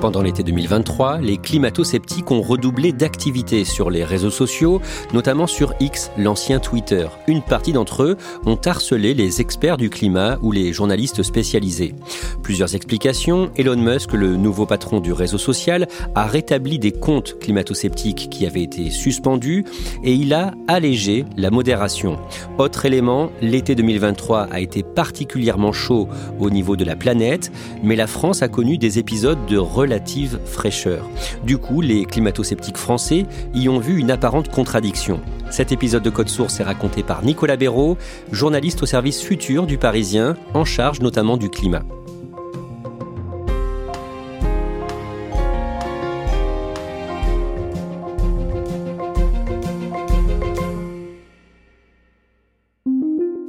Pendant l'été 2023, les climato-sceptiques ont redoublé d'activité sur les réseaux sociaux, notamment sur X, l'ancien Twitter. Une partie d'entre eux ont harcelé les experts du climat ou les journalistes spécialisés. Plusieurs explications. Elon Musk, le nouveau patron du réseau social, a rétabli des comptes climato-sceptiques qui avaient été suspendus et il a allégé la modération. Autre élément, l'été 2023 a été particulièrement chaud au niveau de la planète, mais la France a connu des épisodes de relative fraîcheur. Du coup, les climato-sceptiques français y ont vu une apparente contradiction. Cet épisode de Code Source est raconté par Nicolas Béraud, journaliste au service futur du Parisien, en charge notamment du climat.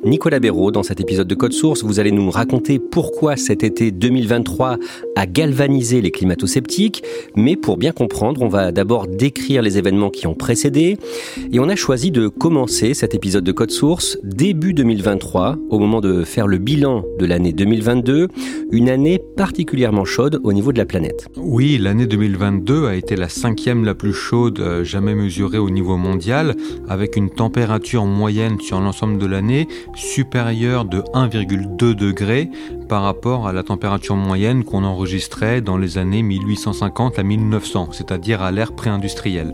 Nicolas Béraud, dans cet épisode de Code Source, vous allez nous raconter pourquoi cet été 2023 a galvanisé les climato-sceptiques. Mais pour bien comprendre, on va d'abord décrire les événements qui ont précédé. Et on a choisi de commencer cet épisode de Code Source début 2023, au moment de faire le bilan de l'année 2022, une année particulièrement chaude au niveau de la planète. Oui, l'année 2022 a été la cinquième la plus chaude euh, jamais mesurée au niveau mondial, avec une température moyenne sur l'ensemble de l'année supérieure de 1,2 degré par rapport à la température moyenne qu'on enregistrait dans les années 1850 à 1900, c'est-à-dire à l'ère pré-industrielle.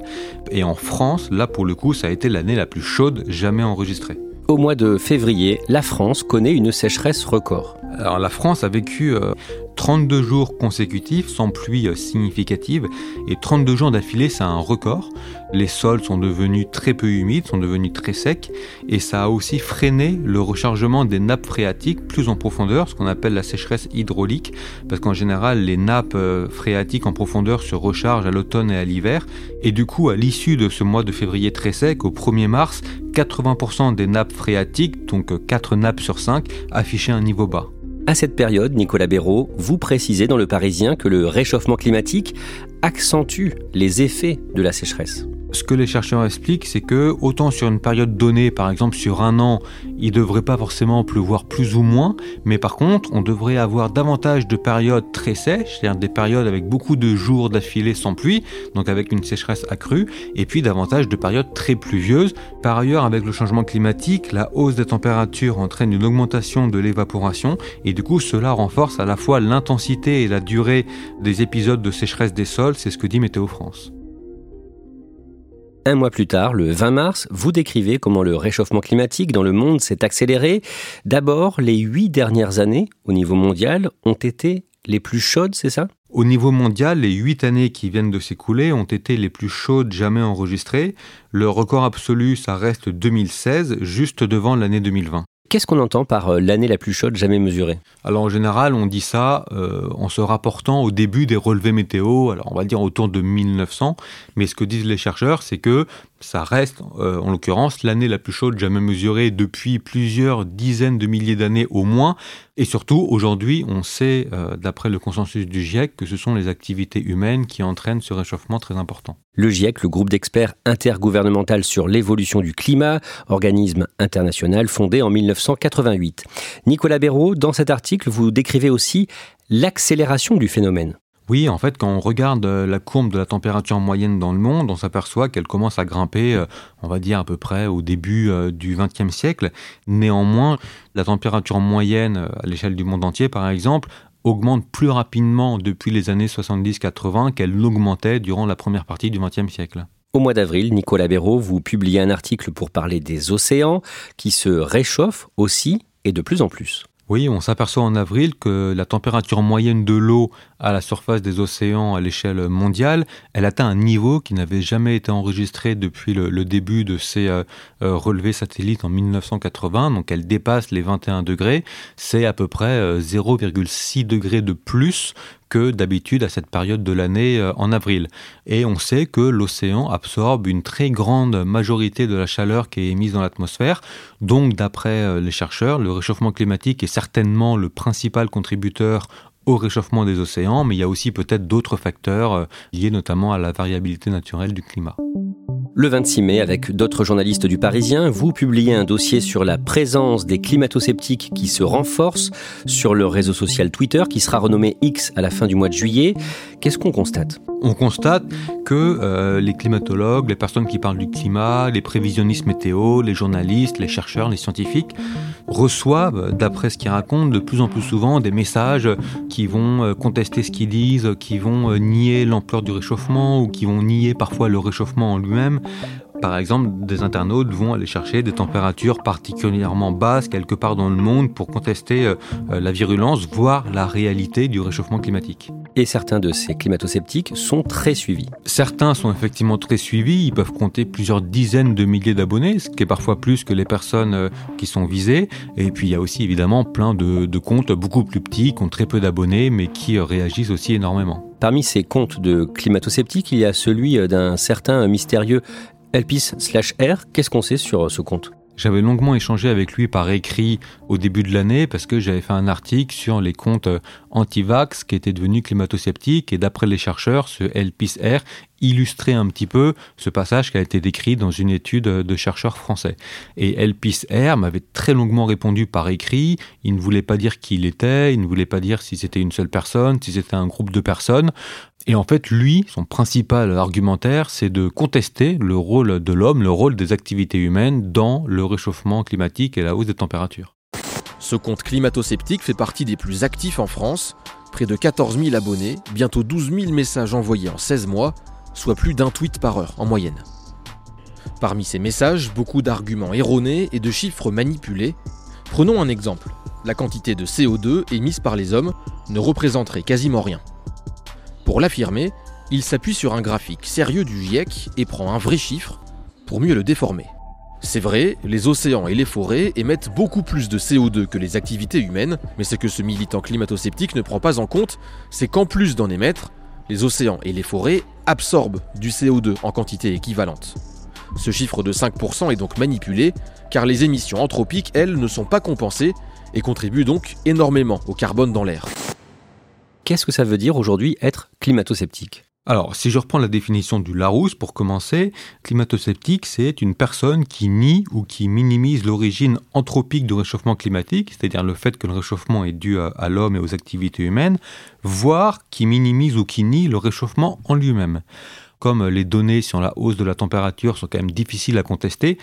Et en France, là pour le coup, ça a été l'année la plus chaude jamais enregistrée. Au mois de février, la France connaît une sécheresse record. Alors la France a vécu euh, 32 jours consécutifs sans pluie euh, significative et 32 jours d'affilée, c'est un record. Les sols sont devenus très peu humides, sont devenus très secs et ça a aussi freiné le rechargement des nappes phréatiques plus en profondeur, ce qu'on appelle la sécheresse hydraulique, parce qu'en général, les nappes euh, phréatiques en profondeur se rechargent à l'automne et à l'hiver. Et du coup, à l'issue de ce mois de février très sec, au 1er mars, 80% des nappes phréatiques, donc 4 nappes sur 5, affichaient un niveau bas. À cette période, Nicolas Béraud, vous précisez dans Le Parisien que le réchauffement climatique accentue les effets de la sécheresse. Ce que les chercheurs expliquent, c'est que autant sur une période donnée, par exemple sur un an, il ne devrait pas forcément pleuvoir plus ou moins, mais par contre, on devrait avoir davantage de périodes très sèches, c'est-à-dire des périodes avec beaucoup de jours d'affilée sans pluie, donc avec une sécheresse accrue, et puis davantage de périodes très pluvieuses. Par ailleurs, avec le changement climatique, la hausse des températures entraîne une augmentation de l'évaporation, et du coup, cela renforce à la fois l'intensité et la durée des épisodes de sécheresse des sols, c'est ce que dit Météo France. Un mois plus tard, le 20 mars, vous décrivez comment le réchauffement climatique dans le monde s'est accéléré. D'abord, les huit dernières années au niveau mondial ont été les plus chaudes, c'est ça? Au niveau mondial, les huit années qui viennent de s'écouler ont été les plus chaudes jamais enregistrées. Le record absolu, ça reste 2016, juste devant l'année 2020. Qu'est-ce qu'on entend par euh, l'année la plus chaude jamais mesurée? Alors en général, on dit ça euh, en se rapportant au début des relevés météo, alors on va dire autour de 1900, mais ce que disent les chercheurs, c'est que ça reste, euh, en l'occurrence, l'année la plus chaude jamais mesurée depuis plusieurs dizaines de milliers d'années au moins. Et surtout, aujourd'hui, on sait, euh, d'après le consensus du GIEC, que ce sont les activités humaines qui entraînent ce réchauffement très important. Le GIEC, le groupe d'experts intergouvernemental sur l'évolution du climat, organisme international fondé en 1988. Nicolas Béraud, dans cet article, vous décrivez aussi l'accélération du phénomène. Oui, en fait, quand on regarde euh, la courbe de la température moyenne dans le monde, on s'aperçoit qu'elle commence à grimper, euh, on va dire à peu près au début euh, du XXe siècle. Néanmoins, la température moyenne à l'échelle du monde entier, par exemple, augmente plus rapidement depuis les années 70-80 qu'elle n'augmentait durant la première partie du XXe siècle. Au mois d'avril, Nicolas Béraud, vous publiez un article pour parler des océans qui se réchauffent aussi et de plus en plus. Oui, on s'aperçoit en avril que la température moyenne de l'eau à la surface des océans à l'échelle mondiale, elle atteint un niveau qui n'avait jamais été enregistré depuis le, début de ces euh, euh, relevés satellites en 1980. Donc elle dépasse les 21 degrés. C'est à peu près 0,6 euh, degrés de plus que d'habitude à cette période de l'année euh, en avril. Et on sait que l'océan absorbe une très grande majorité de la chaleur qui est émise dans l'atmosphère. Donc d'après euh, les chercheurs, le réchauffement climatique est certainement le principal contributeur au réchauffement des océans, mais il y a aussi peut-être d'autres facteurs euh, liés notamment à la variabilité naturelle du climat. Le 26 mai, avec d'autres journalistes du Parisien, vous publiez un dossier sur la présence des climato-sceptiques qui se renforce sur le réseau social Twitter, qui sera renommé X à la fin du mois de juillet. Qu'est-ce qu'on constate? On constate que euh, les climatologues, les personnes qui parlent du climat, les prévisionnistes météo, les journalistes, les chercheurs, les scientifiques, reçoivent, d'après ce qu'ils racontent, de plus en plus souvent des messages qui vont euh, contester ce qu'ils disent, qui vont euh, nier l'ampleur du réchauffement ou qui vont nier parfois le réchauffement en lui-même. Par exemple, des internautes vont aller chercher des températures particulièrement basses quelque part dans le monde pour contester euh, la virulence, voire la réalité du réchauffement climatique. Et certains de ces climato-sceptiques sont très suivis. Certains sont effectivement très suivis, ils peuvent compter plusieurs dizaines de milliers d'abonnés, ce qui est parfois plus que les personnes euh, qui sont visées. Et puis il y a aussi évidemment plein de, de comptes beaucoup plus petits, qui ont très peu d'abonnés, mais qui euh, réagissent aussi énormément. Parmi ces comptes de climato-sceptiques, il y a celui d'un certain mystérieux Elpis/R. Qu'est-ce qu'on sait sur ce compte? J'avais longuement échangé avec lui par écrit au début de l'année parce que j'avais fait un article sur les comptes anti-vax qui étaient devenus climato-sceptiques et d'après les chercheurs, ce LPIS-R illustrait un petit peu ce passage qui a été décrit dans une étude de chercheurs français. Et LPIS-R m'avait très longuement répondu par écrit, il ne voulait pas dire qui il était, il ne voulait pas dire si c'était une seule personne, si c'était un groupe de personnes. Et en fait, lui, son principal argumentaire, c'est de contester le rôle de l'homme, le rôle des activités humaines dans le réchauffement climatique et la hausse des températures. Ce compte climato-sceptique fait partie des plus actifs en France, près de 14 000 abonnés, bientôt 12 000 messages envoyés en 16 mois, soit plus d'un tweet par heure en moyenne. Parmi ces messages, beaucoup d'arguments erronés et de chiffres manipulés. Prenons un exemple. La quantité de CO2 émise par les hommes ne représenterait quasiment rien. Pour l'affirmer, il s'appuie sur un graphique sérieux du GIEC et prend un vrai chiffre pour mieux le déformer. C'est vrai, les océans et les forêts émettent beaucoup plus de CO2 que les activités humaines, mais ce que ce militant climato-sceptique ne prend pas en compte, c'est qu'en plus d'en émettre, les océans et les forêts absorbent du CO2 en quantité équivalente. Ce chiffre de 5% est donc manipulé, car les émissions anthropiques, elles, ne sont pas compensées et contribuent donc énormément au carbone dans l'air. Qu'est-ce que ça veut dire aujourd'hui être climato-sceptique? Alors, si je reprends la définition du Larousse pour commencer, climato-sceptique, c'est une personne qui nie ou qui minimise l'origine anthropique du réchauffement climatique, c'est-à-dire le fait que le réchauffement est dû à, l'homme et aux activités humaines, voire qui minimise ou qui nie le réchauffement en lui-même. Comme les données sur la hausse de la température sont quand même difficiles à contester,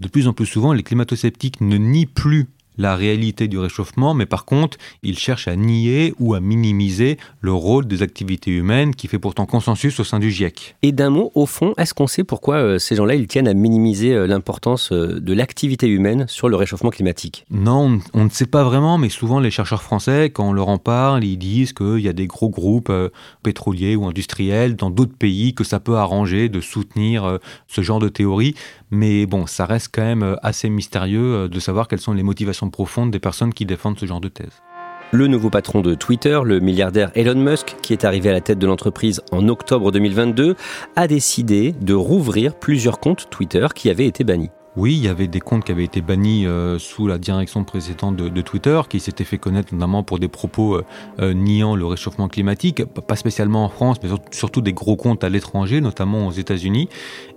de plus en plus souvent, les climato-sceptiques ne nient plus la réalité du réchauffement, mais par contre, il cherche à nier ou à minimiser le rôle des activités humaines qui fait pourtant consensus au sein du GIEC. Et d'un mot, au fond, est-ce qu'on sait pourquoi euh, ces gens-là, ils tiennent à minimiser euh, l'importance euh, de l'activité humaine sur le réchauffement climatique? Non, on, ne sait pas vraiment, mais souvent les chercheurs français, quand on leur en parle, ils disent qu'il y a des gros groupes pétroliers ou industriels dans d'autres pays que ça peut arranger de soutenir ce genre de théorie. Mais bon, ça reste quand même assez mystérieux de savoir quelles sont les motivations profonde des personnes qui défendent ce genre de thèse. Le nouveau patron de Twitter, le milliardaire Elon Musk, qui est arrivé à la tête de l'entreprise en octobre 2022, a décidé de rouvrir plusieurs comptes Twitter qui avaient été bannis. Oui, il y avait des comptes qui avaient été bannis euh, sous la direction précédente de, Twitter, qui s'étaient fait connaître notamment pour des propos euh, euh, niant le réchauffement climatique, pas spécialement en France, mais surtout des gros comptes à l'étranger, notamment aux États-Unis.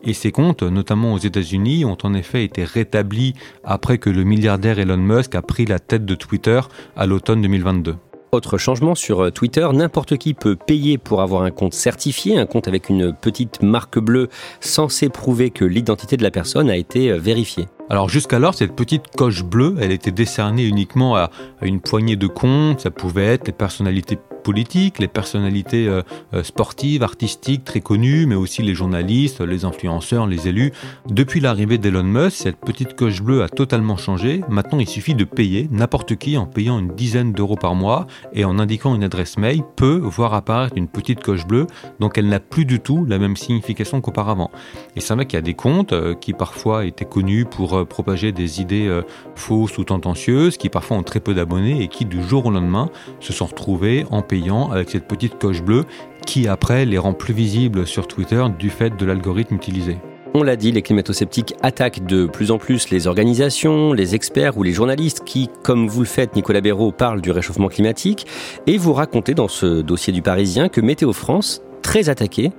Et ces comptes, notamment aux États-Unis, ont en effet été rétablis après que le milliardaire Elon Musk a pris la tête de Twitter à l'automne 2022. Autre changement sur Twitter, n'importe qui peut payer pour avoir un compte certifié, un compte avec une petite marque bleue censée prouver que l'identité de la personne a été vérifiée. Alors jusqu'alors, cette petite coche bleue, elle était décernée uniquement à, une poignée de comptes. Ça pouvait être les personnalités politiques, les personnalités euh, euh, sportives, artistiques très connues, mais aussi les journalistes, les influenceurs, les élus. Depuis l'arrivée d'Elon Musk, cette petite coche bleue a totalement changé. Maintenant, il suffit de payer. N'importe qui, en payant une dizaine d'euros par mois et en indiquant une adresse mail, peut voir apparaître une petite coche bleue. Donc elle n'a plus du tout la même signification qu'auparavant. Et c'est vrai qu'il y a des comptes euh, qui parfois étaient connus pour propager des idées fausses ou tendancieuses, qui parfois ont très peu d'abonnés et qui du jour au lendemain se sont retrouvés en payant avec cette petite coche bleue qui après les rend plus visibles sur Twitter du fait de l'algorithme utilisé. On l'a dit, les climato-sceptiques attaquent de plus en plus les organisations, les experts ou les journalistes qui, comme vous le faites, Nicolas Béraud, parlent du réchauffement climatique. Et vous racontez dans ce dossier du Parisien que Météo France, très attaqué,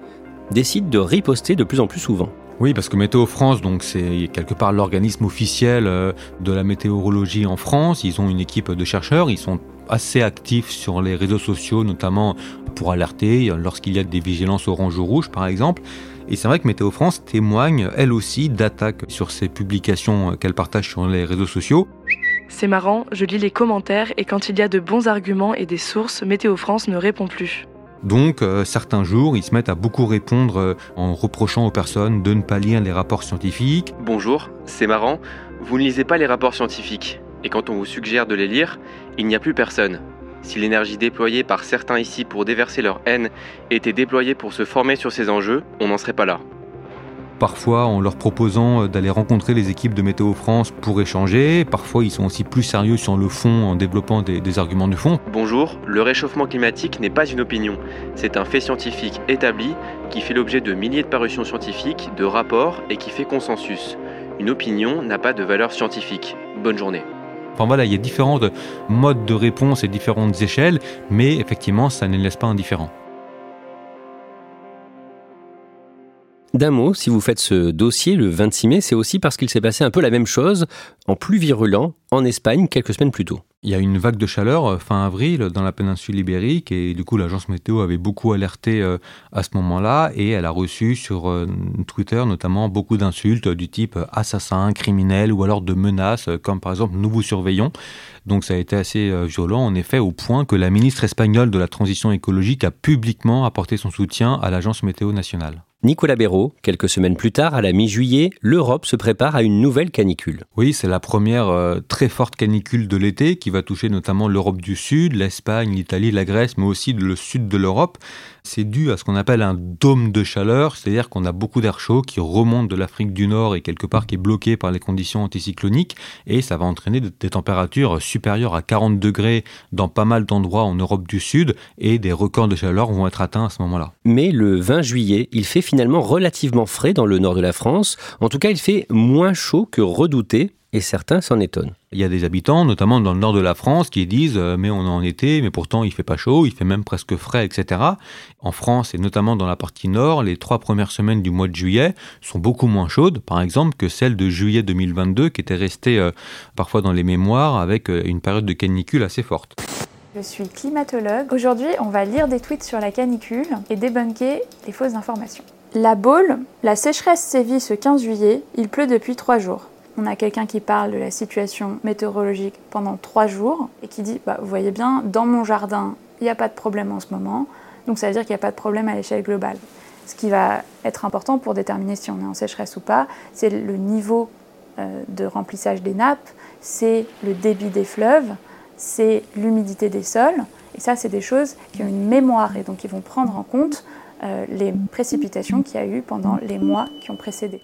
décide de riposter de plus en plus souvent. Oui, parce que Météo France, c'est quelque part l'organisme officiel euh, de la météorologie en France. Ils ont une équipe de chercheurs. Ils sont assez actifs sur les réseaux sociaux, notamment pour alerter lorsqu'il y a des vigilances orange ou rouge, par exemple. Et c'est vrai que Météo France témoigne, elle aussi, d'attaques sur ces publications qu'elle partage sur les réseaux sociaux. C'est marrant, je lis les commentaires et quand il y a de bons arguments et des sources, Météo France ne répond plus. Donc euh, certains jours, ils se mettent à beaucoup répondre euh, en reprochant aux personnes de ne pas lire les rapports scientifiques. Bonjour, c'est marrant, vous ne lisez pas les rapports scientifiques. Et quand on vous suggère de les lire, il n'y a plus personne. Si l'énergie déployée par certains ici pour déverser leur haine était déployée pour se former sur ces enjeux, on n'en serait pas là. Parfois en leur proposant euh, d'aller rencontrer les équipes de Météo France pour échanger, parfois ils sont aussi plus sérieux sur le fond en développant des, des arguments de fond. Bonjour, le réchauffement climatique n'est pas une opinion, c'est un fait scientifique établi qui fait l'objet de milliers de parutions scientifiques, de rapports et qui fait consensus. Une opinion n'a pas de valeur scientifique. Bonne journée. Enfin voilà, il y a différents modes de réponse et différentes échelles, mais effectivement, ça ne laisse pas indifférent. D'un mot, si vous faites ce dossier le 26 mai, c'est aussi parce qu'il s'est passé un peu la même chose, en plus virulent, en Espagne quelques semaines plus tôt. Il y a une vague de chaleur euh, fin avril dans la péninsule ibérique et du coup l'agence météo avait beaucoup alerté euh, à ce moment-là et elle a reçu sur euh, Twitter notamment beaucoup d'insultes du type assassin, criminel ou alors de menaces comme par exemple nous vous surveillons. Donc ça a été assez violent en effet au point que la ministre espagnole de la transition écologique a publiquement apporté son soutien à l'agence météo nationale. Nicolas Béraud, quelques semaines plus tard, à la mi-juillet, l'Europe se prépare à une nouvelle canicule. Oui, c'est la première euh, très forte canicule de l'été qui va toucher notamment l'Europe du Sud, l'Espagne, l'Italie, la Grèce, mais aussi le sud de l'Europe. C'est dû à ce qu'on appelle un dôme de chaleur, c'est-à-dire qu'on a beaucoup d'air chaud qui remonte de l'Afrique du Nord et quelque part qui est bloqué par les conditions anticycloniques et ça va entraîner des températures supérieures à 40 degrés dans pas mal d'endroits en Europe du Sud et des records de chaleur vont être atteints à ce moment-là. Mais le 20 juillet, il fait finalement relativement frais dans le nord de la France. En tout cas, il fait moins chaud que redouté et certains s'en étonnent. Il y a des habitants, notamment dans le nord de la France, qui disent euh, mais on est en été, mais pourtant il fait pas chaud, il fait même presque frais, etc. En France et notamment dans la partie nord, les trois premières semaines du mois de juillet sont beaucoup moins chaudes, par exemple, que celles de juillet 2022, qui étaient restées euh, parfois dans les mémoires avec euh, une période de canicule assez forte. Je suis climatologue. Aujourd'hui, on va lire des tweets sur la canicule et débunker les fausses informations. La Baule, la sécheresse sévit ce 15 juillet, il pleut depuis trois jours on a quelqu'un qui parle de la situation météorologique pendant trois jours et qui dit bah, Vous voyez bien, dans mon jardin, il n'y a pas de problème en ce moment, donc ça veut dire qu'il n'y a pas de problème à l'échelle globale. Ce qui va être important pour déterminer si on est en sécheresse ou pas, c'est le niveau euh, de remplissage des nappes, c'est le débit des fleuves, c'est l'humidité des sols. Et ça, c'est des choses qui ont une mémoire et donc qui vont prendre en compte les précipitations qu'il y a eu pendant les mois qui ont précédé.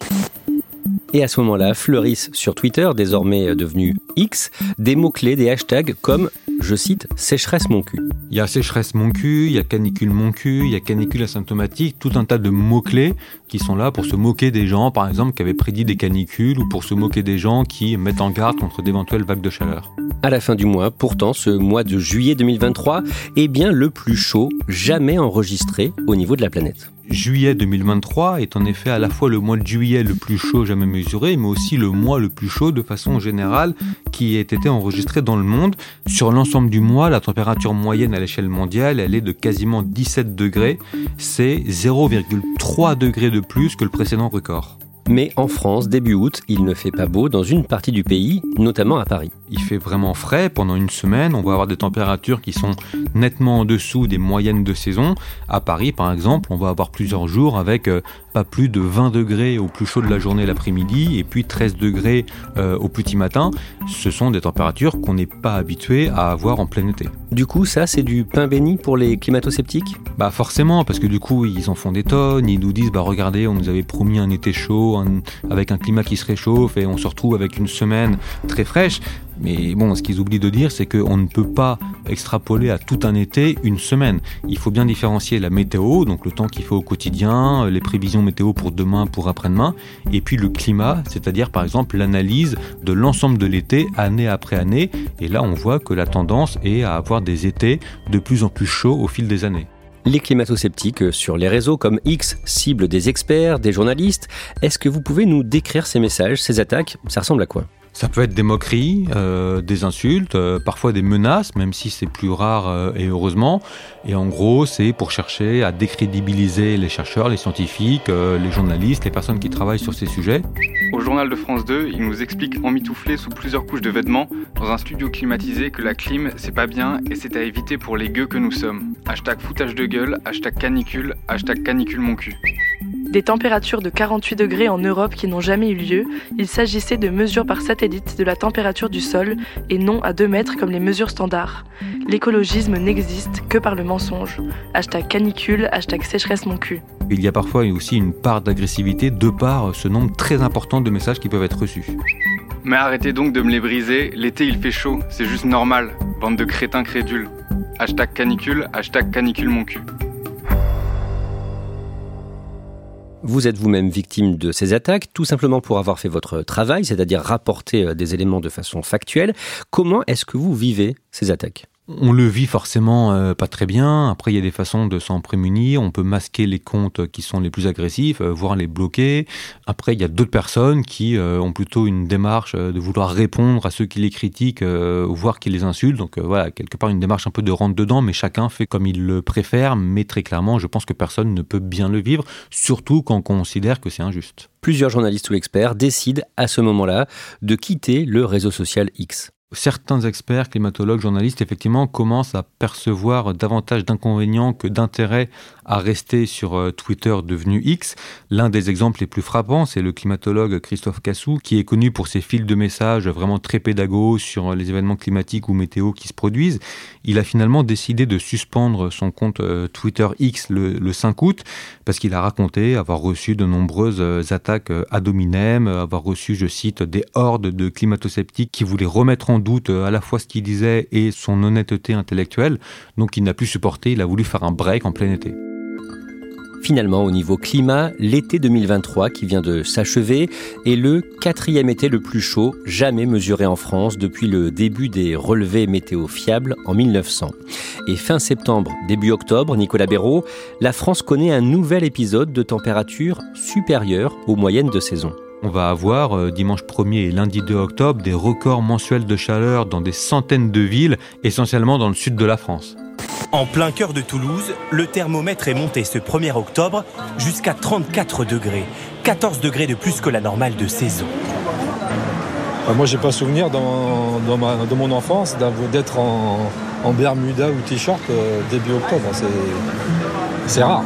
Et à ce moment-là, fleurissent sur Twitter, désormais devenu X, des mots-clés, des hashtags comme, je cite, sécheresse mon cul. Il y a sécheresse mon cul, il y a canicule mon cul, il y a canicule asymptomatique, tout un tas de mots-clés qui sont là pour se moquer des gens, par exemple, qui avaient prédit des canicules ou pour se moquer des gens qui mettent en garde contre d'éventuelles vagues de chaleur. À la fin du mois, pourtant, ce mois de juillet 2023 est bien le plus chaud jamais enregistré au niveau de la planète. Juillet 2023 est en effet à la fois le mois de juillet le plus chaud jamais mesuré, mais aussi le mois le plus chaud de façon générale qui ait été enregistrée dans le monde. Sur l'ensemble du mois, la température moyenne à l'échelle mondiale, elle est de quasiment 17 degrés. C'est 0,3 degrés de plus que le précédent record. Mais en France, début août, il ne fait pas beau dans une partie du pays, notamment à Paris. Il fait vraiment frais pendant une semaine, on va avoir des températures qui sont nettement en dessous des moyennes de saison. À Paris, par exemple, on va avoir plusieurs jours avec euh, pas plus de 20 degrés au plus chaud de la journée l'après-midi et puis 13 degrés euh, au petit matin. Ce sont des températures qu'on n'est pas habitué à avoir en plein été. Du coup, ça, c'est du pain béni pour les climato-sceptiques? Bah forcément, parce que du coup, ils en font des tonnes, ils nous disent, bah regardez, on nous avait promis un été chaud, avec un climat qui se réchauffe et on se retrouve avec une semaine très fraîche. Mais bon, ce qu'ils oublient de dire, c'est qu'on ne peut pas extrapoler à tout un été une semaine. Il faut bien différencier la météo, donc le temps qu'il faut au quotidien, les prévisions météo pour demain, pour après-demain, et puis le climat, c'est-à-dire par exemple l'analyse de l'ensemble de l'été, année après année. Et là, on voit que la tendance est à avoir des étés de plus en plus chauds au fil des années. Les climato-sceptiques sur les réseaux comme X ciblent des experts, des journalistes. Est-ce que vous pouvez nous décrire ces messages, ces attaques? Ça ressemble à quoi? Ça peut être des moqueries, euh, des insultes, euh, parfois des menaces, même si c'est plus rare euh, et heureusement. Et en gros, c'est pour chercher à décrédibiliser les chercheurs, les scientifiques, les journalistes, les personnes qui travaillent sur ces sujets. Au journal de France 2, il nous explique emmitouflé sous plusieurs couches de vêtements, dans un studio climatisé, que la clim, c'est pas bien et c'est à éviter pour les gueux que nous sommes. Hashtag foutage de gueule, hashtag canicule, hashtag canicule mon cul. Des températures de 48 degrés en Europe qui n'ont jamais eu lieu, il s'agissait de mesures par satellite de la température du sol et non à 2 mètres comme les mesures standards. L'écologisme n'existe que par le mensonge. Hashtag canicule, hashtag sécheresse mon cul. Il y a parfois aussi une part d'agressivité de par ce nombre très important de messages qui peuvent être reçus. Mais arrêtez donc de me les briser, l'été il fait chaud, c'est juste normal, bande de crétins crédules. Hashtag canicule, hashtag canicule mon cul. Vous êtes vous-même victime de ces attaques, tout simplement pour avoir fait votre travail, c'est-à-dire rapporter euh, des éléments de façon factuelle. Comment est-ce que vous vivez ces attaques? On le vit forcément euh, pas très bien. Après, il y a des façons de s'en prémunir. On peut masquer les comptes qui sont les plus agressifs, euh, voire les bloquer. Après, il y a d'autres personnes qui euh, ont plutôt une démarche de vouloir répondre à ceux qui les critiquent, voire qui les insultent. Donc voilà, quelque part une démarche un peu de rentre dedans, mais chacun fait comme il le préfère. Mais très clairement, je pense que personne ne peut bien le vivre, surtout quand on considère que c'est injuste. Plusieurs journalistes ou experts décident à ce moment-là de quitter le réseau social X certains experts, climatologues, journalistes, effectivement, commencent à percevoir davantage d'inconvénients que d'intérêts à rester sur euh, Twitter devenu X. L'un des exemples les plus frappants, c'est le climatologue Christophe Cassou, qui est connu pour ses fils de messages vraiment très pédagogues sur les événements climatiques ou météo qui se produisent. Il a finalement décidé de suspendre son compte euh, Twitter X le, 5 août parce qu'il a raconté avoir reçu de nombreuses euh, attaques ad hominem, avoir reçu, je cite, des hordes de climato-sceptiques qui voulaient remettre en doute à la fois ce qu'il disait et son honnêteté intellectuelle. Donc il n'a plus supporté, il a voulu faire un break en plein été. Finalement, au niveau climat, l'été 2023 qui vient de s'achever est le quatrième été le plus chaud jamais mesuré en France depuis le début des relevés météo fiables en 1900. Et fin septembre, début octobre, Nicolas Béraud, la France connaît un nouvel épisode de température supérieure aux moyennes de saison. On va avoir euh, dimanche 1er et lundi 2 octobre des records mensuels de chaleur dans des centaines de villes, essentiellement dans le sud de la France. En plein cœur de Toulouse, le thermomètre est monté ce 1er octobre jusqu'à 34 degrés, 14 degrés de plus que la normale de saison. Euh, moi, j'ai pas souvenir dans, dans, mon enfance d'être en, Bermuda ou t-shirt euh, début octobre. C'est rare.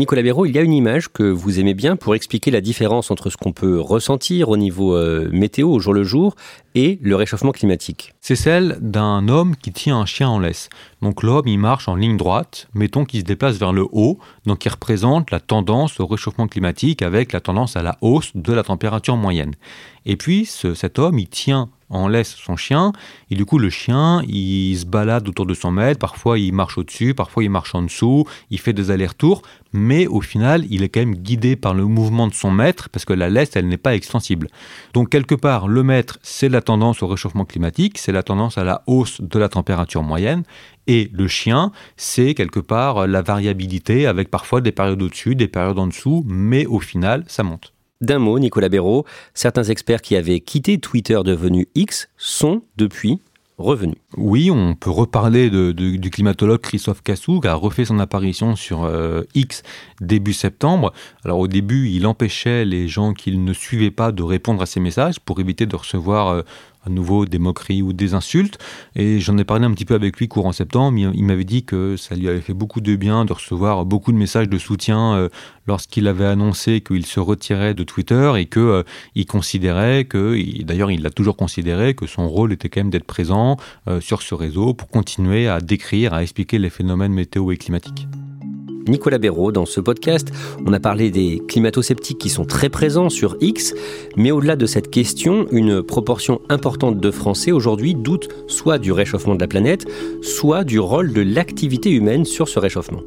Nicolas Béraud, il y a une image que vous aimez bien pour expliquer la différence entre ce qu'on peut ressentir au niveau euh, météo au jour le jour et le réchauffement climatique. C'est celle d'un homme qui tient un chien en laisse. Donc l'homme, il marche en ligne droite, mettons qu'il se déplace vers le haut, donc il représente la tendance au réchauffement climatique avec la tendance à la hausse de la température moyenne. Et puis cet homme, il tient en laisse son chien, et du coup le chien, il se balade autour de son maître, parfois il marche au-dessus, parfois il marche en dessous, il fait des allers-retours, mais au final il est quand même guidé par le mouvement de son maître, parce que la laisse, elle n'est pas extensible. Donc quelque part, le maître, c'est la tendance au réchauffement climatique, c'est la tendance à la hausse de la température moyenne, et le chien, c'est quelque part la variabilité, avec parfois des périodes au-dessus, des périodes en dessous, mais au final, ça monte. D'un mot, Nicolas Béraud, certains experts qui avaient quitté Twitter devenu X sont depuis revenus. Oui, on peut reparler du climatologue Christophe Cassou qui a refait son apparition sur euh, X début septembre. Alors au début, il empêchait les gens qu'il ne suivait pas de répondre à ses messages pour éviter de recevoir euh, à nouveau des moqueries ou des insultes. Et j'en ai parlé un petit peu avec lui courant septembre. Il m'avait dit que ça lui avait fait beaucoup de bien de recevoir beaucoup de messages de soutien euh, lorsqu'il avait annoncé qu'il se retirait de Twitter et que euh, considérait que, d'ailleurs il l'a toujours considéré, que son rôle était quand même d'être présent euh, sur ce réseau pour continuer à décrire, à expliquer les phénomènes météo et climatiques. Nicolas Béraud. Dans ce podcast, on a parlé des climato-sceptiques qui sont très présents sur X, mais au-delà de cette question, une proportion importante de Français aujourd'hui doutent soit du réchauffement de la planète, soit du rôle de l'activité humaine sur ce réchauffement.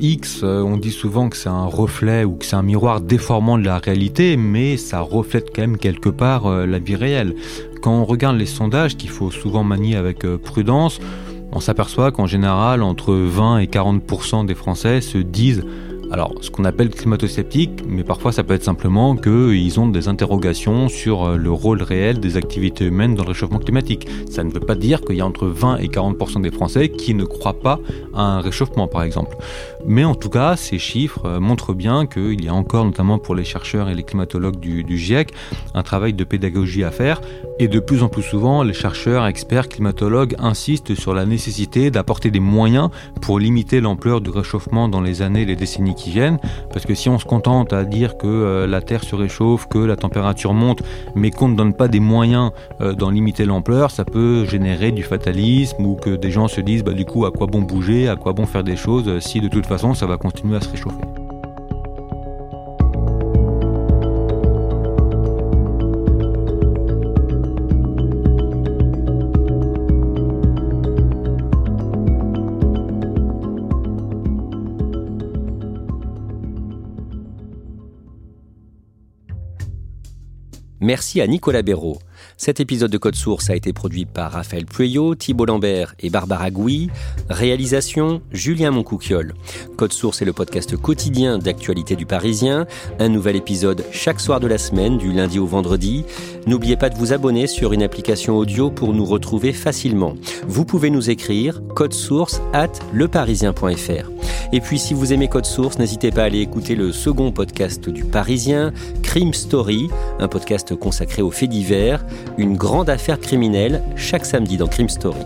X, euh, on dit souvent que c'est un reflet ou que c'est un miroir déformant de la réalité, mais ça reflète quand même quelque part euh, la vie réelle. Quand on regarde les sondages, qu'il faut souvent manier avec euh, prudence, on s'aperçoit qu'en général, entre 20 et 40% des Français se disent alors, ce qu'on appelle climato-sceptique, mais parfois ça peut être simplement qu'ils ont des interrogations sur euh, le rôle réel des activités humaines dans le réchauffement climatique. Ça ne veut pas dire qu'il y a entre 20 et 40% des Français qui ne croient pas à un réchauffement, par exemple. Mais en tout cas, ces chiffres euh, montrent bien qu'il y a encore, notamment pour les chercheurs et les climatologues du, GIEC, un travail de pédagogie à faire. Et de plus en plus souvent, les chercheurs, experts, climatologues insistent sur la nécessité d'apporter des moyens pour limiter l'ampleur du réchauffement dans les années et les décennies qui viennent. Parce que si on se contente à dire que euh, la Terre se réchauffe, que la température monte, mais qu'on ne donne pas des moyens euh, d'en limiter l'ampleur, ça peut générer du fatalisme ou que des gens se disent bah, du coup à quoi bon bouger, à quoi bon faire des choses si de toute façon ça va continuer à se réchauffer. Merci à Nicolas Béraud. Cet épisode de Code Source a été produit par Raphaël Pueyo, Thibault Lambert et Barbara Gouy. Réalisation Julien Moncouquiole. Code Source est le podcast quotidien d'actualité du Parisien. Un nouvel épisode chaque soir de la semaine, du lundi au vendredi. N'oubliez pas de vous abonner sur une application audio pour nous retrouver facilement. Vous pouvez nous écrire code source at leparisien.fr. Et puis si vous aimez Code Source, n'hésitez pas à aller écouter le second podcast du Parisien, Crime Story, un podcast consacré aux faits divers, une grande affaire criminelle chaque samedi dans Crime Story.